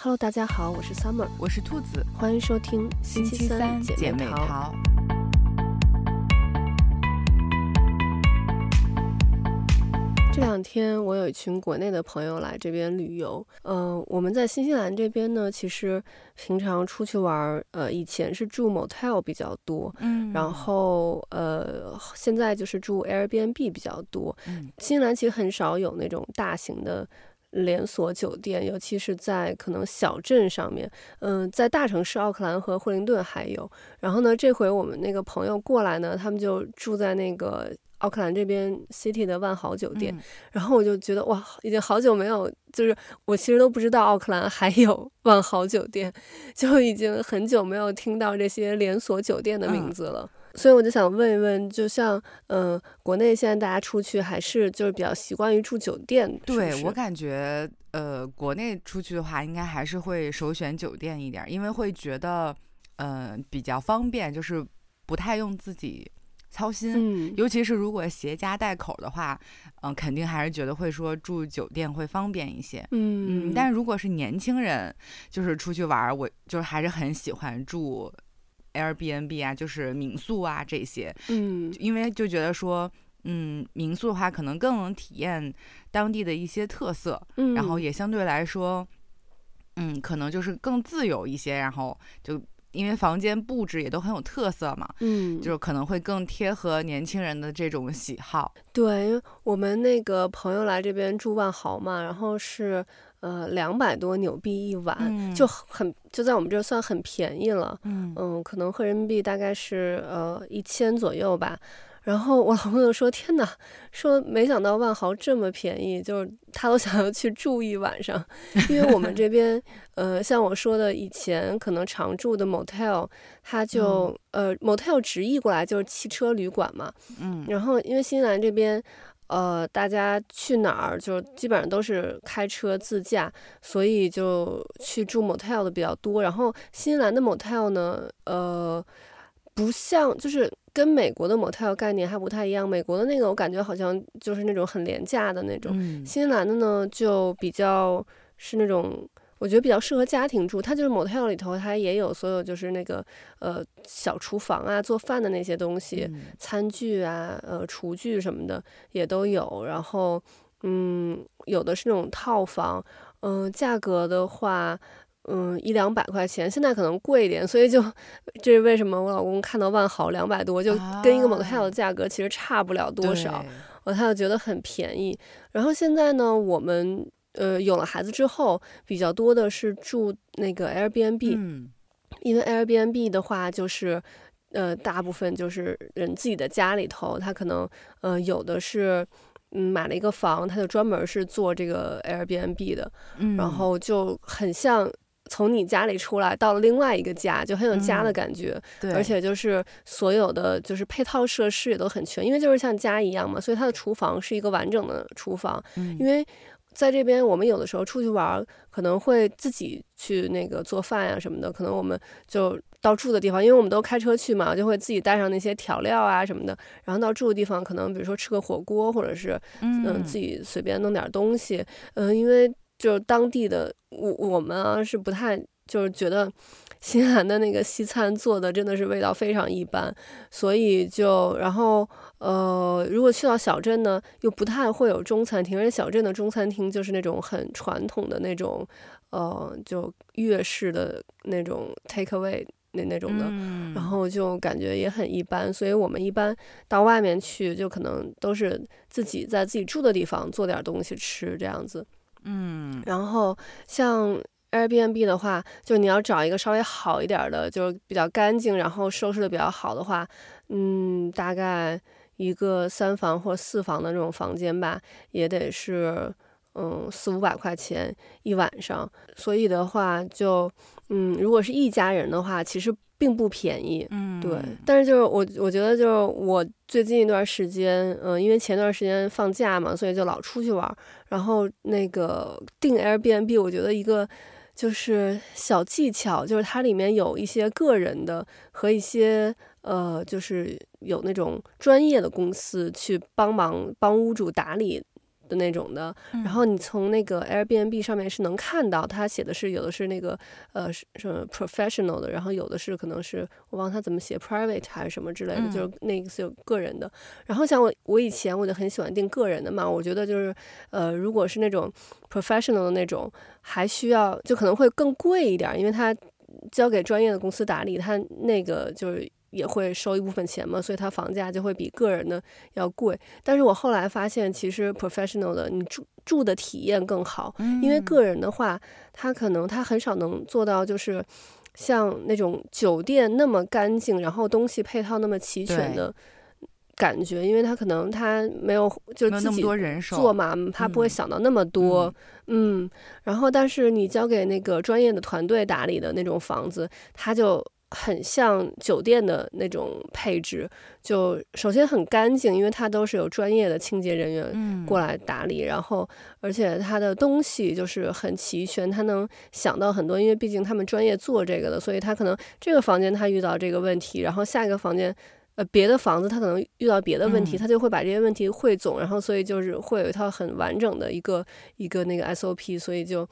Hello，大家好，我是 Summer，我是兔子，欢迎收听星期三姐妹淘。这两天我有一群国内的朋友来这边旅游，嗯、呃，我们在新西兰这边呢，其实平常出去玩，呃，以前是住 motel 比较多，嗯，然后呃，现在就是住 Airbnb 比较多，嗯，新西兰其实很少有那种大型的。连锁酒店，尤其是在可能小镇上面，嗯、呃，在大城市奥克兰和惠灵顿还有。然后呢，这回我们那个朋友过来呢，他们就住在那个奥克兰这边 City 的万豪酒店。嗯、然后我就觉得哇，已经好久没有，就是我其实都不知道奥克兰还有 万豪酒店，就已经很久没有听到这些连锁酒店的名字了。嗯所以我就想问一问，就像嗯、呃，国内现在大家出去还是就是比较习惯于住酒店？对，我感觉，呃，国内出去的话，应该还是会首选酒店一点，因为会觉得嗯、呃、比较方便，就是不太用自己操心。嗯，尤其是如果携家带口的话，嗯、呃，肯定还是觉得会说住酒店会方便一些。嗯嗯，但是如果是年轻人，就是出去玩，我就是还是很喜欢住。Airbnb 啊，就是民宿啊这些，嗯，因为就觉得说，嗯，民宿的话可能更能体验当地的一些特色，嗯，然后也相对来说，嗯，可能就是更自由一些，然后就因为房间布置也都很有特色嘛，嗯，就可能会更贴合年轻人的这种喜好。对，我们那个朋友来这边住万豪嘛，然后是。呃，两百多纽币一晚，嗯、就很就在我们这算很便宜了。嗯嗯，可能合人民币大概是呃一千左右吧。然后我老公就说：“天哪，说没想到万豪这么便宜，就是他都想要去住一晚上。因为我们这 边呃，像我说的，以前可能常住的 motel，他就、嗯、呃 motel 直译过来就是汽车旅馆嘛。嗯，然后因为新西兰这边。呃，大家去哪儿就基本上都是开车自驾，所以就去住 motel 的比较多。然后新西兰的 motel 呢，呃，不像就是跟美国的 motel 概念还不太一样。美国的那个我感觉好像就是那种很廉价的那种，嗯、新西兰的呢就比较是那种。我觉得比较适合家庭住，它就是 motel 里头，它也有所有就是那个呃小厨房啊，做饭的那些东西，嗯、餐具啊，呃厨具什么的也都有。然后嗯，有的是那种套房，嗯、呃，价格的话，嗯，一两百块钱，现在可能贵一点，所以就这是为什么我老公看到万豪两百多，就跟一个 motel 的价格其实差不了多少，我、啊、他就觉得很便宜。然后现在呢，我们。呃，有了孩子之后，比较多的是住那个 Airbnb，嗯，因为 Airbnb 的话，就是呃，大部分就是人自己的家里头，他可能呃有的是嗯买了一个房，他就专门是做这个 Airbnb 的，嗯，然后就很像从你家里出来到了另外一个家，就很有家的感觉，嗯，对，而且就是所有的就是配套设施也都很全，因为就是像家一样嘛，所以它的厨房是一个完整的厨房，嗯，因为。在这边，我们有的时候出去玩，可能会自己去那个做饭呀什么的。可能我们就到住的地方，因为我们都开车去嘛，就会自己带上那些调料啊什么的。然后到住的地方，可能比如说吃个火锅，或者是嗯、呃、自己随便弄点东西。嗯、呃，因为就是当地的我我们啊是不太就是觉得。新西兰的那个西餐做的真的是味道非常一般，所以就然后呃，如果去到小镇呢，又不太会有中餐厅，而且小镇的中餐厅就是那种很传统的那种，呃，就粤式的那种 take away 那那种的，嗯、然后就感觉也很一般，所以我们一般到外面去，就可能都是自己在自己住的地方做点东西吃这样子，嗯，然后像。Airbnb 的话，就你要找一个稍微好一点的，就是比较干净，然后收拾的比较好的话，嗯，大概一个三房或四房的那种房间吧，也得是嗯四五百块钱一晚上。所以的话就，就嗯，如果是一家人的话，其实并不便宜。嗯，对。但是就是我我觉得就是我最近一段时间，嗯，因为前段时间放假嘛，所以就老出去玩，然后那个订 Airbnb，我觉得一个。就是小技巧，就是它里面有一些个人的和一些呃，就是有那种专业的公司去帮忙帮屋主打理的那种的，然后你从那个 Airbnb 上面是能看到，他写的是有的是那个呃什么 professional 的，然后有的是可能是我忘他怎么写 private 还是什么之类的，嗯、就是那个是有个人的。然后像我我以前我就很喜欢订个人的嘛，我觉得就是呃如果是那种 professional 的那种，还需要就可能会更贵一点，因为他交给专业的公司打理，他那个就是。也会收一部分钱嘛，所以它房价就会比个人的要贵。但是我后来发现，其实 professional 的你住住的体验更好，因为个人的话，他可能他很少能做到，就是像那种酒店那么干净，然后东西配套那么齐全的感觉，因为他可能他没有就自己做嘛，他不会想到那么多，嗯。然后，但是你交给那个专业的团队打理的那种房子，他就。很像酒店的那种配置，就首先很干净，因为它都是有专业的清洁人员过来打理，嗯、然后而且它的东西就是很齐全，他能想到很多，因为毕竟他们专业做这个的，所以他可能这个房间他遇到这个问题，然后下一个房间呃别的房子他可能遇到别的问题，他就会把这些问题汇总，然后所以就是会有一套很完整的一个一个那个 SOP，所以就。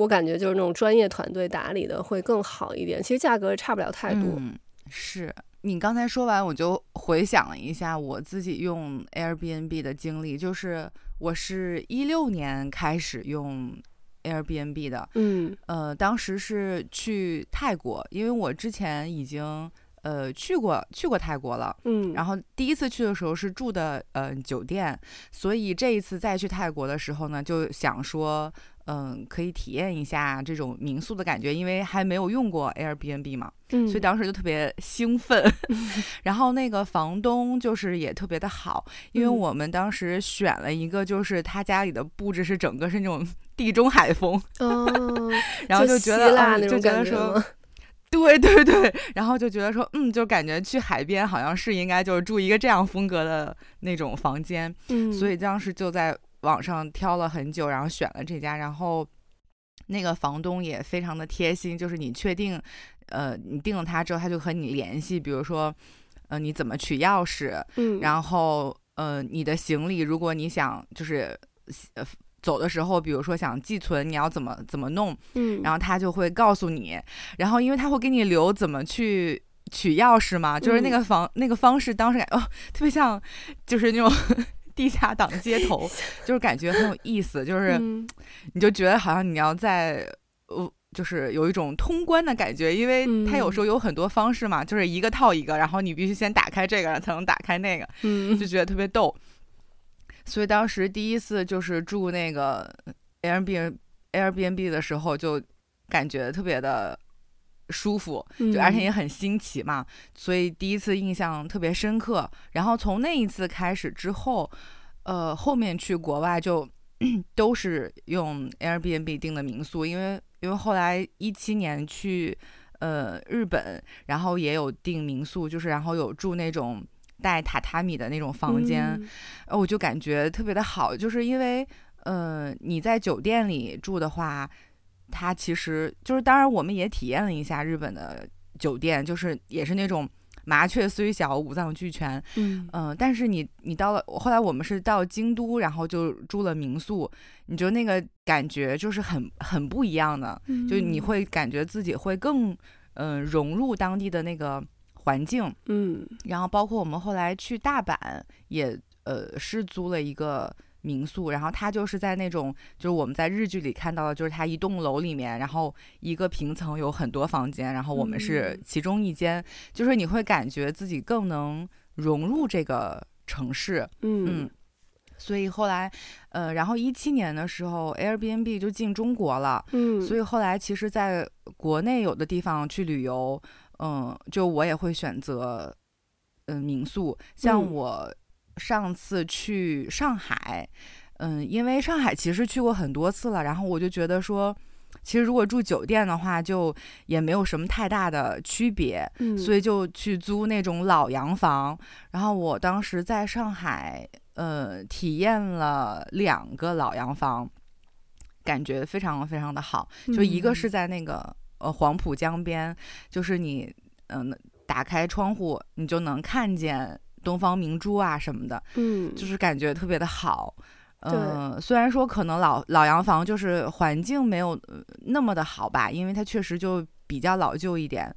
我感觉就是那种专业团队打理的会更好一点，其实价格差不了太多。嗯，是你刚才说完，我就回想了一下我自己用 Airbnb 的经历，就是我是一六年开始用 Airbnb 的，嗯，呃，当时是去泰国，因为我之前已经呃去过去过泰国了，嗯，然后第一次去的时候是住的呃酒店，所以这一次再去泰国的时候呢，就想说。嗯，可以体验一下这种民宿的感觉，因为还没有用过 Airbnb 嘛，嗯，所以当时就特别兴奋。然后那个房东就是也特别的好，因为我们当时选了一个，就是他家里的布置是整个是那种 地中海风，哦，然后就觉得就，嗯，就觉得说，对对对，然后就觉得说，嗯，就感觉去海边好像是应该就是住一个这样风格的那种房间，嗯，所以当时就在。网上挑了很久，然后选了这家，然后那个房东也非常的贴心，就是你确定，呃，你定了他之后，他就和你联系，比如说，呃，你怎么取钥匙，嗯，然后，呃，你的行李，如果你想就是，呃，走的时候，比如说想寄存，你要怎么怎么弄，嗯，然后他就会告诉你，然后因为他会给你留怎么去取钥匙嘛，就是那个方、嗯、那个方式，当时感觉哦，特别像，就是那种。地下党街头，就是感觉很有意思，就是你就觉得好像你要在呃，就是有一种通关的感觉，因为它有时候有很多方式嘛，就是一个套一个，然后你必须先打开这个才能打开那个，就觉得特别逗。所以当时第一次就是住那个 Airbnb Airbnb 的时候，就感觉特别的。舒服，就而且也很新奇嘛，嗯，所以第一次印象特别深刻。然后从那一次开始之后，呃，后面去国外就 都是用 Airbnb 订的民宿，因为因为后来一七年去呃日本，然后也有订民宿，就是然后有住那种带榻榻米的那种房间，嗯，我就感觉特别的好，就是因为呃你在酒店里住的话。它其实就是，当然我们也体验了一下日本的酒店，就是也是那种麻雀虽小五脏俱全，嗯、呃、但是你你到了后来我们是到京都，然后就住了民宿，你觉得那个感觉就是很很不一样的，嗯、就你会感觉自己会更嗯、呃、融入当地的那个环境，嗯，然后包括我们后来去大阪也呃是租了一个。民宿，然后它就是在那种，就是我们在日剧里看到的，就是它一栋楼里面，然后一个平层有很多房间，然后我们是其中一间，嗯、就是你会感觉自己更能融入这个城市，嗯，嗯，所以后来，呃，然后一七年的时候，Airbnb 就进中国了，嗯，所以后来其实在国内有的地方去旅游，嗯，就我也会选择，嗯、呃，民宿，像我。嗯上次去上海，嗯，因为上海其实去过很多次了，然后我就觉得说，其实如果住酒店的话，就也没有什么太大的区别，嗯，所以就去租那种老洋房。然后我当时在上海，呃，体验了两个老洋房，感觉非常非常的好。就一个是在那个呃黄浦江边，就是你嗯，呃，打开窗户，你就能看见。东方明珠啊什么的，嗯，就是感觉特别的好，嗯、呃，虽然说可能老老洋房就是环境没有那么的好吧，因为它确实就比较老旧一点。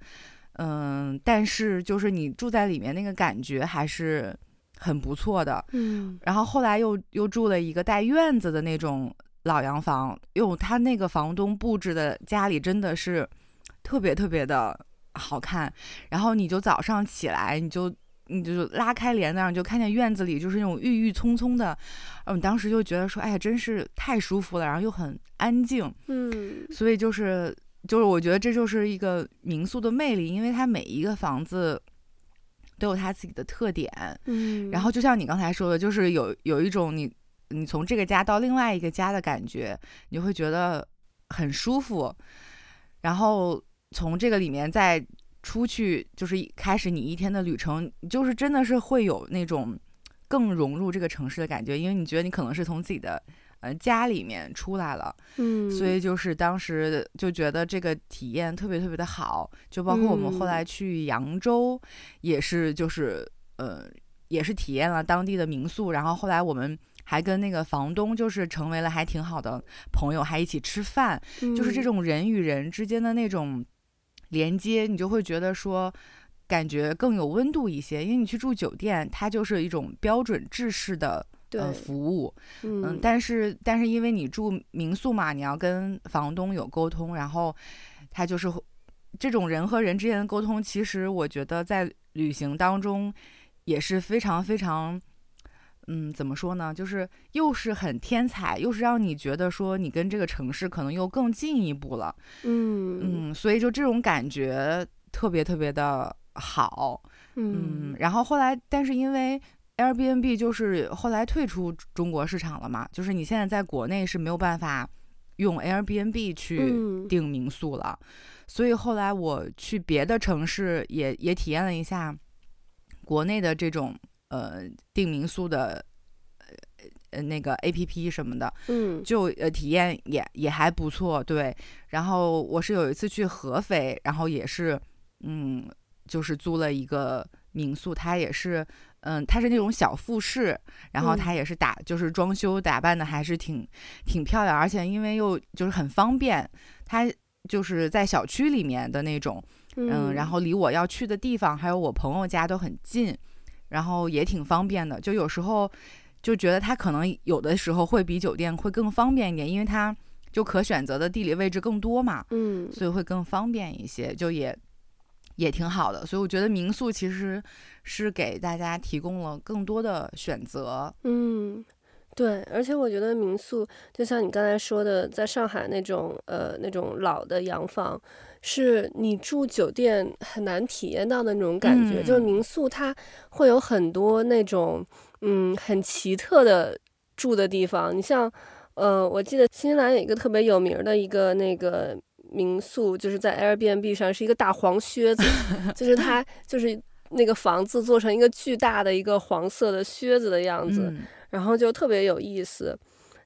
嗯，但是就是你住在里面那个感觉还是很不错的。嗯，然后后来又又住了一个带院子的那种老洋房，哟，他那个房东布置的家里真的是特别特别的好看。然后你就早上起来，你就你就拉开帘子上，就看见院子里就是那种郁郁葱葱的。嗯，当时就觉得说，哎呀，真是太舒服了，然后又很安静。嗯，所以就是。就是我觉得这就是一个民宿的魅力，因为它每一个房子都有它自己的特点。嗯，然后就像你刚才说的，就是有有一种你你从这个家到另外一个家的感觉，你会觉得很舒服。然后从这个里面再出去，就是开始你一天的旅程，就是真的是会有那种更融入这个城市的感觉，因为你觉得你可能是从自己的。呃，家里面出来了，嗯，所以就是当时就觉得这个体验特别特别的好，就包括我们后来去扬州，也是就是、嗯、呃，也是体验了当地的民宿，然后后来我们还跟那个房东就是成为了还挺好的朋友，还一起吃饭，嗯、就是这种人与人之间的那种连接，你就会觉得说感觉更有温度一些，因为你去住酒店，它就是一种标准制式的。呃，服务，嗯，嗯，但是但是因为你住民宿嘛，你要跟房东有沟通，然后他就是这种人和人之间的沟通，其实我觉得在旅行当中也是非常非常，嗯，怎么说呢？就是又是很天才，又是让你觉得说你跟这个城市可能又更进一步了，嗯嗯，所以就这种感觉特别特别的好，嗯，嗯，然后后来，但是因为。Airbnb 就是后来退出中国市场了嘛，就是你现在在国内是没有办法用 Airbnb 去订民宿了，嗯、所以后来我去别的城市也也体验了一下国内的这种呃订民宿的呃那个 APP 什么的，嗯，就呃体验也也还不错，对。然后我是有一次去合肥，然后也是嗯，就是租了一个民宿，它也是。嗯，它是那种小复式，然后它也是打，就是装修打扮的还是挺挺漂亮，而且因为又就是很方便，它就是在小区里面的那种，嗯，然后离我要去的地方还有我朋友家都很近，然后也挺方便的，就有时候就觉得它可能有的时候会比酒店会更方便一点，因为它就可选择的地理位置更多嘛，嗯，所以会更方便一些，就也。也挺好的，所以我觉得民宿其实是给大家提供了更多的选择。嗯，对，而且我觉得民宿就像你刚才说的，在上海那种呃那种老的洋房，是你住酒店很难体验到的那种感觉。嗯、就是民宿它会有很多那种嗯很奇特的住的地方。你像呃，我记得新西兰有一个特别有名的一个那个。民宿就是在 Airbnb 上是一个大黄靴子，就是它 就是那个房子做成一个巨大的一个黄色的靴子的样子，嗯、然后就特别有意思。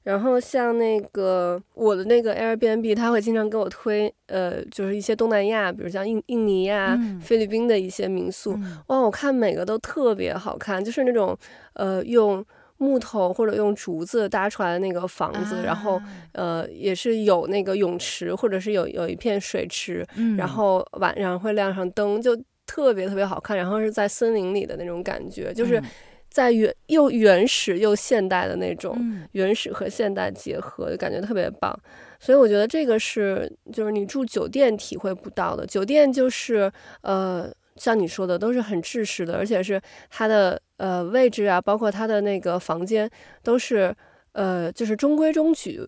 然后像那个我的那个 Airbnb，他会经常给我推，呃，就是一些东南亚，比如像印印尼呀、嗯、菲律宾的一些民宿，嗯、哇，我看每个都特别好看，就是那种呃用。木头或者用竹子搭出来的那个房子，啊、然后呃也是有那个泳池，或者是有有一片水池，嗯、然后晚上会亮上灯，就特别特别好看。然后是在森林里的那种感觉，就是在原又原始又现代的那种，嗯、原始和现代结合，就感觉特别棒。所以我觉得这个是就是你住酒店体会不到的，酒店就是呃。像你说的，都是很制式的，而且是它的呃位置啊，包括它的那个房间，都是呃就是中规中矩。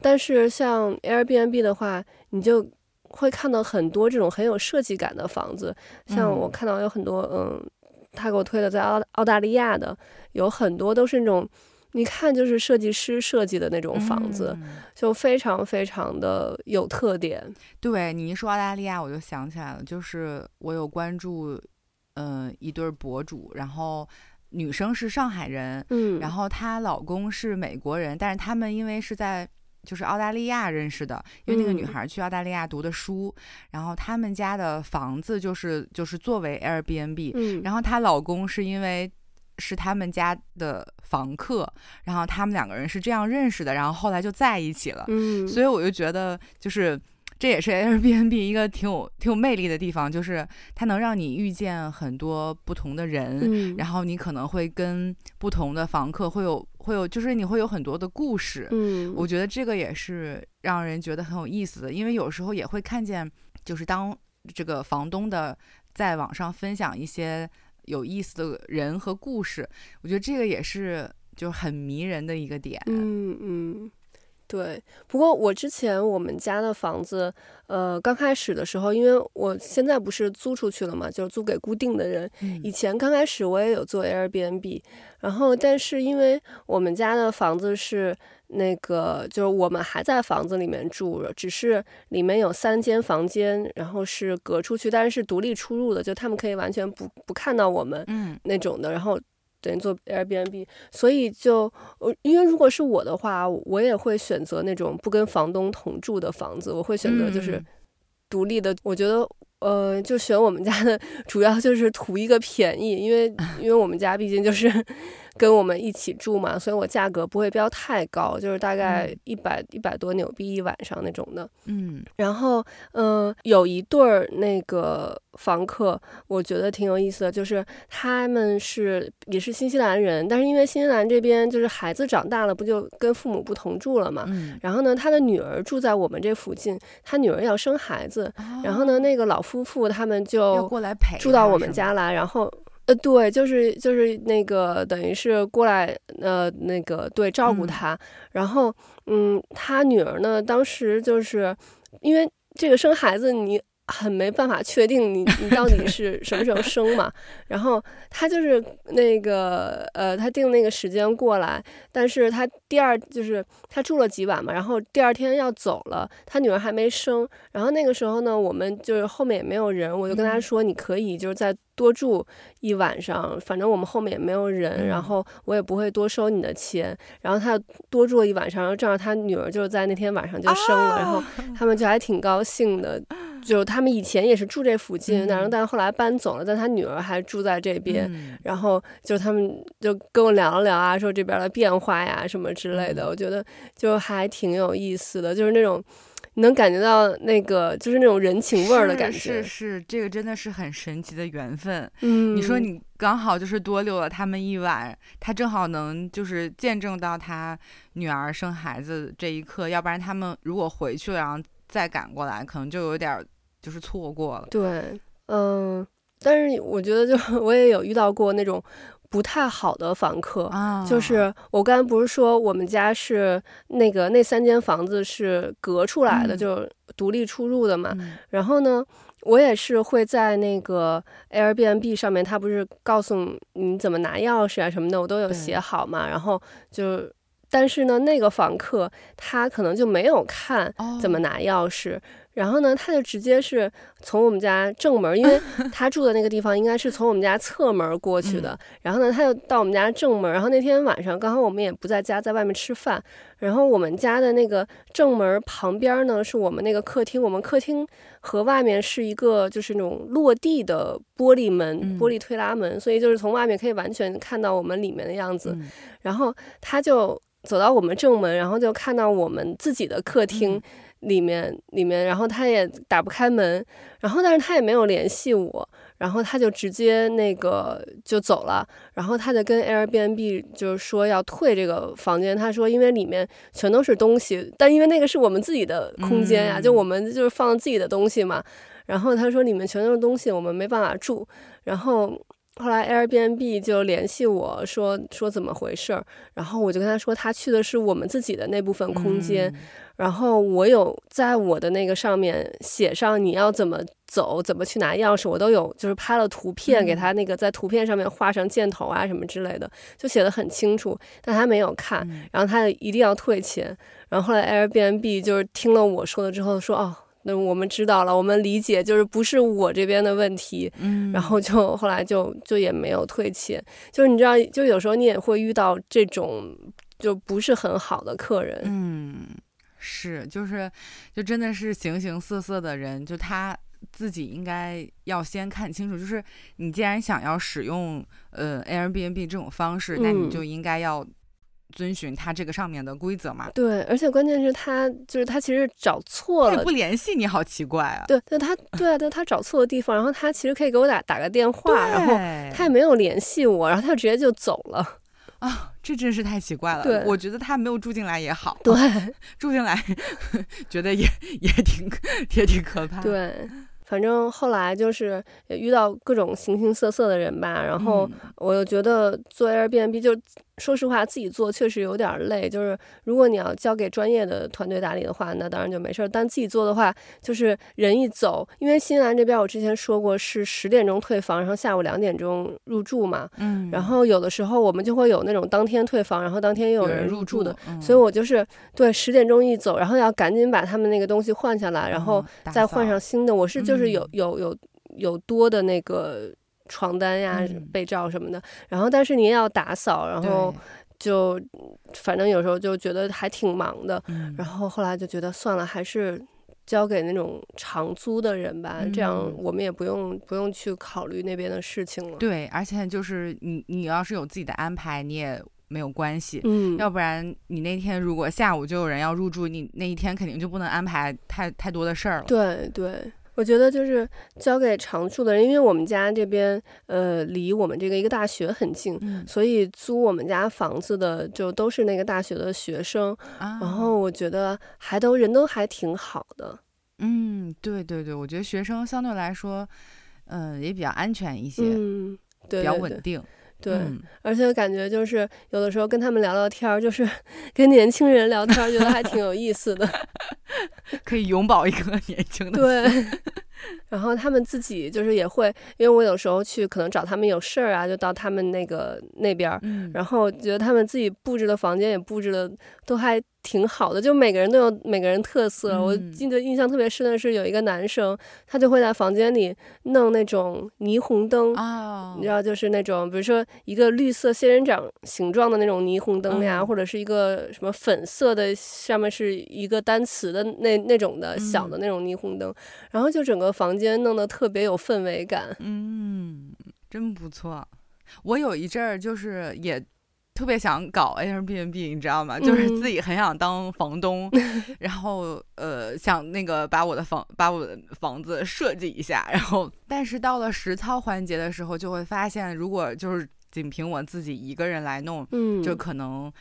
但是像 Airbnb 的话，你就会看到很多这种很有设计感的房子。像我看到有很多，嗯，他给我推的在澳澳大利亚的，有很多都是那种。你看，就是设计师设计的那种房子，嗯、就非常非常的有特点。对，你一说澳大利亚，我就想起来了，就是我有关注，嗯、呃，一对博主，然后女生是上海人，嗯，然后她老公是美国人，但是他们因为是在就是澳大利亚认识的，因为那个女孩去澳大利亚读的书，嗯、然后他们家的房子就是就是作为 Airbnb，嗯，然后她老公是因为。是他们家的房客，然后他们两个人是这样认识的，然后后来就在一起了。嗯，所以我就觉得，就是这也是 Airbnb 一个挺有挺有魅力的地方，就是它能让你遇见很多不同的人，嗯，然后你可能会跟不同的房客会有会有，就是你会有很多的故事。嗯，我觉得这个也是让人觉得很有意思的，因为有时候也会看见，就是当这个房东的在网上分享一些。有意思的人和故事，我觉得这个也是就很迷人的一个点。嗯嗯，对。不过我之前我们家的房子，呃，刚开始的时候，因为我现在不是租出去了嘛，就是租给固定的人。嗯。以前刚开始我也有做 Airbnb，然后但是因为我们家的房子是。那个就是我们还在房子里面住，只是里面有三间房间，然后是隔出去，但是是独立出入的，就他们可以完全不不看到我们，嗯，那种的。然后等于做 Airbnb，所以就因为如果是我的话，我也会选择那种不跟房东同住的房子，我会选择就是独立的。我觉得呃，就选我们家的，主要就是图一个便宜，因为因为我们家毕竟就是。跟我们一起住嘛，所以我价格不会标太高，就是大概一百一百多纽币一晚上那种的。嗯，然后嗯、呃，有一对儿那个房客，我觉得挺有意思的，就是他们是也是新西兰人，但是因为新西兰这边就是孩子长大了，不就跟父母不同住了嘛。嗯。然后呢，他的女儿住在我们这附近，他女儿要生孩子，哦、然后呢，那个老夫妇他们就过来陪住到我们家来，然后。呃，对，就是就是那个，等于是过来，呃，那个对，照顾他。嗯、然后，嗯，他女儿呢，当时就是因为这个生孩子，你很没办法确定你你到底是什么时候 生嘛。然后他就是那个，呃，他定那个时间过来，但是他第二就是他住了几晚嘛，然后第二天要走了，他女儿还没生。然后那个时候呢，我们就是后面也没有人，我就跟他说，你可以就是在。多住一晚上，反正我们后面也没有人，嗯、然后我也不会多收你的钱。然后他多住了一晚上，然后正好他女儿就在那天晚上就生了，啊、然后他们就还挺高兴的。就他们以前也是住这附近，然后、嗯、但是后来搬走了，但他女儿还住在这边。嗯、然后就他们就跟我聊了聊啊，说这边的变化呀什么之类的，嗯、我觉得就还挺有意思的，就是那种。你能感觉到那个就是那种人情味儿的感觉，是是，是，这个真的是很神奇的缘分。嗯，你说你刚好就是多留了他们一晚，他正好能就是见证到他女儿生孩子这一刻，要不然他们如果回去了然后再赶过来，可能就有点就是错过了。对，嗯，但是我觉得就 我也有遇到过那种。不太好的房客，啊、就是我刚才不是说我们家是那个那三间房子是隔出来的，嗯、就是独立出入的嘛。嗯、然后呢，我也是会在那个 Airbnb 上面，他不是告诉你怎么拿钥匙啊什么的，我都有写好嘛。然后就，但是呢，那个房客他可能就没有看怎么拿钥匙。哦然后呢，他就直接是从我们家正门，因为 他住的那个地方应该是从我们家侧门过去的。然后呢，他就到我们家正门。然后那天晚上刚好我们也不在家，在外面吃饭。然后我们家的那个正门旁边呢，是我们那个客厅。我们客厅和外面是一个就是那种落地的玻璃门，玻璃推拉门，所以就是从外面可以完全看到我们里面的样子。然后他就走到我们正门，然后就看到我们自己的客厅。里面里面，然后他也打不开门，然后但是他也没有联系我，然后他就直接那个就走了，然后他就跟 Airbnb 就是说要退这个房间，他说因为里面全都是东西，但因为那个是我们自己的空间呀，嗯、就我们就是放自己的东西嘛，然后他说里面全都是东西，我们没办法住，然后。后来 Airbnb 就联系我说说怎么回事儿，然后我就跟他说他去的是我们自己的那部分空间，嗯、然后我有在我的那个上面写上你要怎么走，怎么去拿钥匙，我都有就是拍了图片给他，那个在图片上面画上箭头啊什么之类的，就写的很清楚，但他没有看，然后他一定要退钱，然后后来 Airbnb 就是听了我说了之后说哦。那我们知道了，我们理解，就是不是我这边的问题，嗯，然后就后来就就也没有退钱，就是你知道，就有时候你也会遇到这种就不是很好的客人，嗯，是，就是就真的是形形色色的人，就他自己应该要先看清楚，就是你既然想要使用呃 Airbnb 这种方式，那你就应该要。遵循他这个上面的规则嘛？对，而且关键是他就是他其实找错了，他不联系你好奇怪啊！对，对他对啊，对他找错了地方，然后他其实可以给我打打个电话，然后他也没有联系我，然后他就直接就走了啊！这真是太奇怪了。对，我觉得他没有住进来也好，对，住进来 觉得也也挺也挺可怕。对。反正后来就是也遇到各种形形色色的人吧，然后我又觉得做 Airbnb 就说实话自己做确实有点累，就是如果你要交给专业的团队打理的话，那当然就没事儿。但自己做的话，就是人一走，因为新西兰这边我之前说过是十点钟退房，然后下午两点钟入住嘛，嗯，然后有的时候我们就会有那种当天退房，然后当天又有人入住的，住嗯、所以我就是对十点钟一走，然后要赶紧把他们那个东西换下来，然后再换上新的。我是就是。是有有有有多的那个床单呀、嗯、被罩什么的，然后但是你也要打扫，然后就反正有时候就觉得还挺忙的，嗯、然后后来就觉得算了，还是交给那种长租的人吧，嗯、这样我们也不用不用去考虑那边的事情了。对，而且就是你你要是有自己的安排，你也没有关系，嗯，要不然你那天如果下午就有人要入住，你那一天肯定就不能安排太太多的事儿了。对对。我觉得就是交给常住的人，因为我们家这边呃离我们这个一个大学很近，嗯、所以租我们家房子的就都是那个大学的学生，啊、然后我觉得还都人都还挺好的。嗯，对对对，我觉得学生相对来说，嗯、呃，也比较安全一些，嗯，对，比较稳定。对，嗯、而且感觉就是有的时候跟他们聊聊天儿，就是 跟年轻人聊天儿，觉得还挺有意思的，可以永葆一个年轻的。对，然后他们自己就是也会，因为我有时候去可能找他们有事儿啊，就到他们那个那边儿，嗯、然后觉得他们自己布置的房间也布置的都还。挺好的，就每个人都有每个人特色。嗯、我记得印象特别深的是，有一个男生，他就会在房间里弄那种霓虹灯，哦、你知道，就是那种比如说一个绿色仙人掌形状的那种霓虹灯呀，嗯、或者是一个什么粉色的，上面是一个单词的那那种的小的那种霓虹灯，嗯、然后就整个房间弄得特别有氛围感。嗯，真不错。我有一阵儿就是也。特别想搞 Airbnb，你知道吗？就是自己很想当房东，嗯、然后呃想那个把我的房把我的房子设计一下，然后但是到了实操环节的时候，就会发现，如果就是仅凭我自己一个人来弄，嗯、就可能。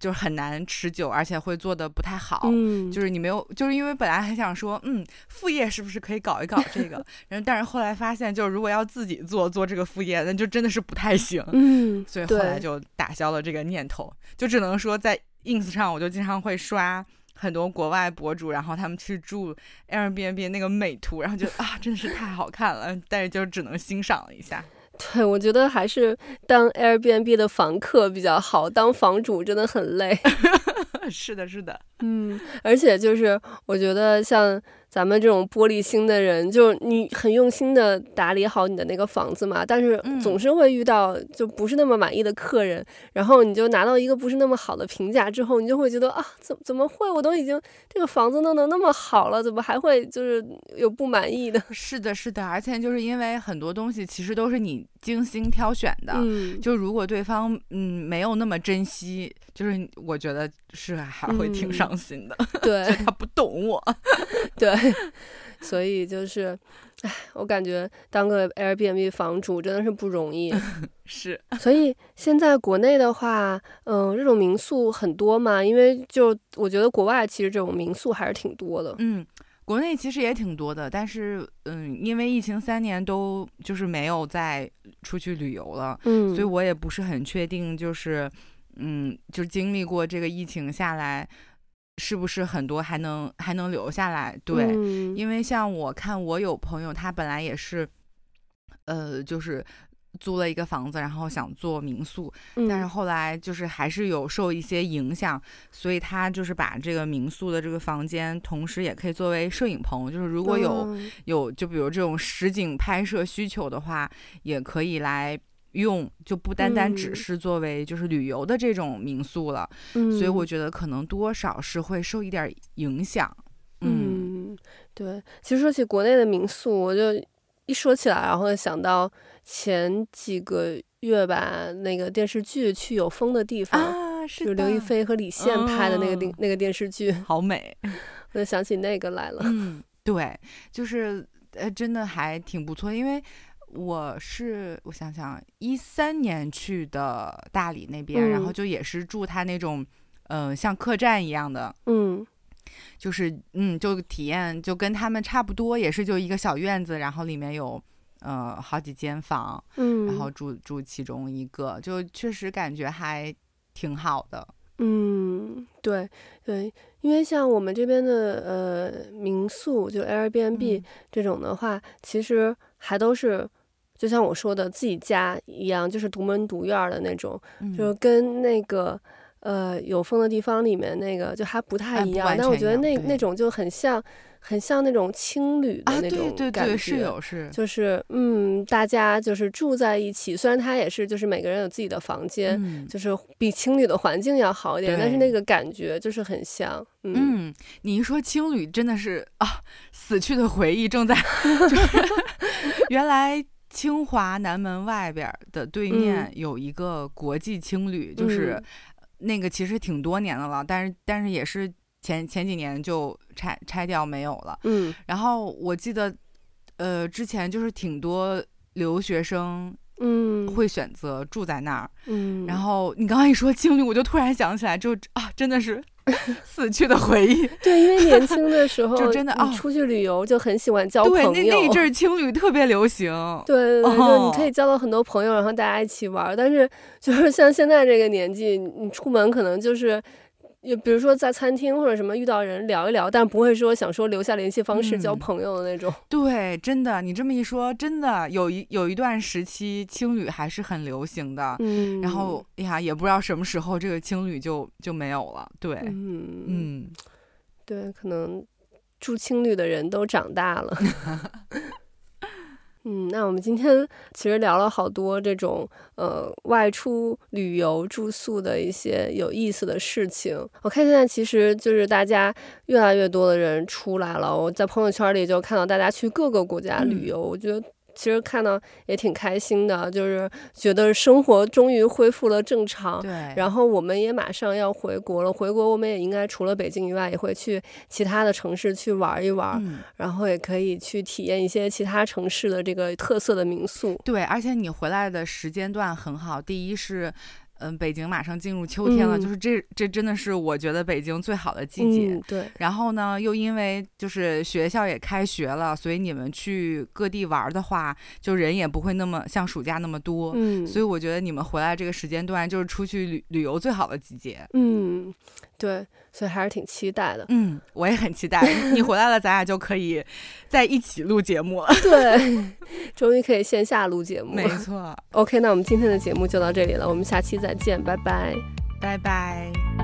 就是很难持久，而且会做的不太好。嗯，就是你没有，就是因为本来还想说，嗯，副业是不是可以搞一搞这个？然后，但是后来发现，就是如果要自己做做这个副业，那就真的是不太行。嗯，所以后来就打消了这个念头。就只能说在 ins 上，我就经常会刷很多国外博主，然后他们去住 Airbnb 那个美图，然后就啊，真的是太好看了。但是就只能欣赏了一下。对，我觉得还是当 Airbnb 的房客比较好，当房主真的很累。是的，是的，嗯，而且就是我觉得像。咱们这种玻璃心的人，就是你很用心的打理好你的那个房子嘛，但是总是会遇到就不是那么满意的客人，嗯、然后你就拿到一个不是那么好的评价之后，你就会觉得啊，怎怎么会？我都已经这个房子弄得那么好了，怎么还会就是有不满意的？是的，是的，而且就是因为很多东西其实都是你精心挑选的，嗯，就如果对方嗯没有那么珍惜，就是我觉得是还会挺伤心的，嗯、对，他不懂我，对。所以就是，哎，我感觉当个 Airbnb 房主真的是不容易。是，所以现在国内的话，嗯，这种民宿很多嘛，因为就我觉得国外其实这种民宿还是挺多的。嗯，国内其实也挺多的，但是嗯，因为疫情三年都就是没有再出去旅游了，嗯，所以我也不是很确定，就是嗯，就经历过这个疫情下来。是不是很多还能还能留下来？对，嗯、因为像我看，我有朋友，他本来也是，呃，就是租了一个房子，然后想做民宿，嗯、但是后来就是还是有受一些影响，所以他就是把这个民宿的这个房间，同时也可以作为摄影棚，就是如果有、嗯、有就比如这种实景拍摄需求的话，也可以来。用就不单单只是作为就是旅游的这种民宿了，嗯、所以我觉得可能多少是会受一点影响。嗯，嗯，对，其实说起国内的民宿，我就一说起来，然后想到前几个月吧，那个电视剧《去有风的地方》啊，是就刘亦菲和李现拍的那个电、嗯、那个电视剧，好美，我就想起那个来了。嗯，对，就是呃，真的还挺不错，因为我是我想想，一三年去的大理那边，嗯、然后就也是住他那种嗯、呃，像客栈一样的，嗯。就是嗯，就体验就跟他们差不多，也是就一个小院子，然后里面有呃好几间房，嗯，然后住住其中一个，就确实感觉还挺好的。嗯，对对，因为像我们这边的呃民宿，就 Airbnb 这种的话，嗯，其实还都是就像我说的自己家一样，就是独门独院的那种，嗯，就跟那个。呃，有风的地方里面那个就还不太一样，哎、但我觉得那那种就很像，很像那种青旅的那种感觉，啊、对对对是有是，就是嗯，大家就是住在一起，虽然他也是就是每个人有自己的房间，嗯、就是比青旅的环境要好一点，但是那个感觉就是很像。嗯，嗯你一说青旅，真的是啊，死去的回忆正在，原来清华南门外边的对面有一个国际青旅，嗯、就是。那个其实挺多年的了，但是但是也是前前几年就拆拆掉没有了。嗯，然后我记得，呃，之前就是挺多留学生，嗯，会选择住在那儿。嗯，然后你刚刚一说青旅，我就突然想起来就，就啊，真的是 死去的回忆。对，因为年轻的时候 就真的啊，出去旅游就很喜欢交朋友。对，那那一阵青旅特别流行。对对对，就你可以交到很多朋友，然后大家一起玩。但是就是像现在这个年纪，你出门可能就是。就比如说在餐厅或者什么遇到人聊一聊，但不会说想说留下联系方式交朋友的那种。嗯、对，真的，你这么一说，真的有一有一段时期青旅还是很流行的。嗯，然后哎呀，也不知道什么时候这个青旅就就没有了。对，嗯嗯，对，可能住青旅的人都长大了。嗯，那我们今天 其实聊了好多这种呃外出旅游住宿的一些有意思的事情。我看现在其实就是大家越来越多的人出来了，我在朋友圈里就看到大家去各个国家旅游，嗯、我觉得。其实看到也挺开心的，就是觉得生活终于恢复了正常。对，然后我们也马上要回国了，回国我们也应该除了北京以外，也会去其他的城市去玩一玩，嗯，然后也可以去体验一些其他城市的这个特色的民宿。对，而且你回来的时间段很好，第一是。嗯，北京马上进入秋天了，嗯、就是这这真的是我觉得北京最好的季节。嗯、对，然后呢，又因为就是学校也开学了，所以你们去各地玩的话，就人也不会那么像暑假那么多。嗯，所以我觉得你们回来这个时间段就是出去旅旅游最好的季节。嗯，对，所以还是挺期待的。嗯，我也很期待你回来了，咱俩就可以在一起录节目了。对，终于可以线下录节目。没错。OK，那我们今天的节目就到这里了，我们下期再见，拜拜，拜拜。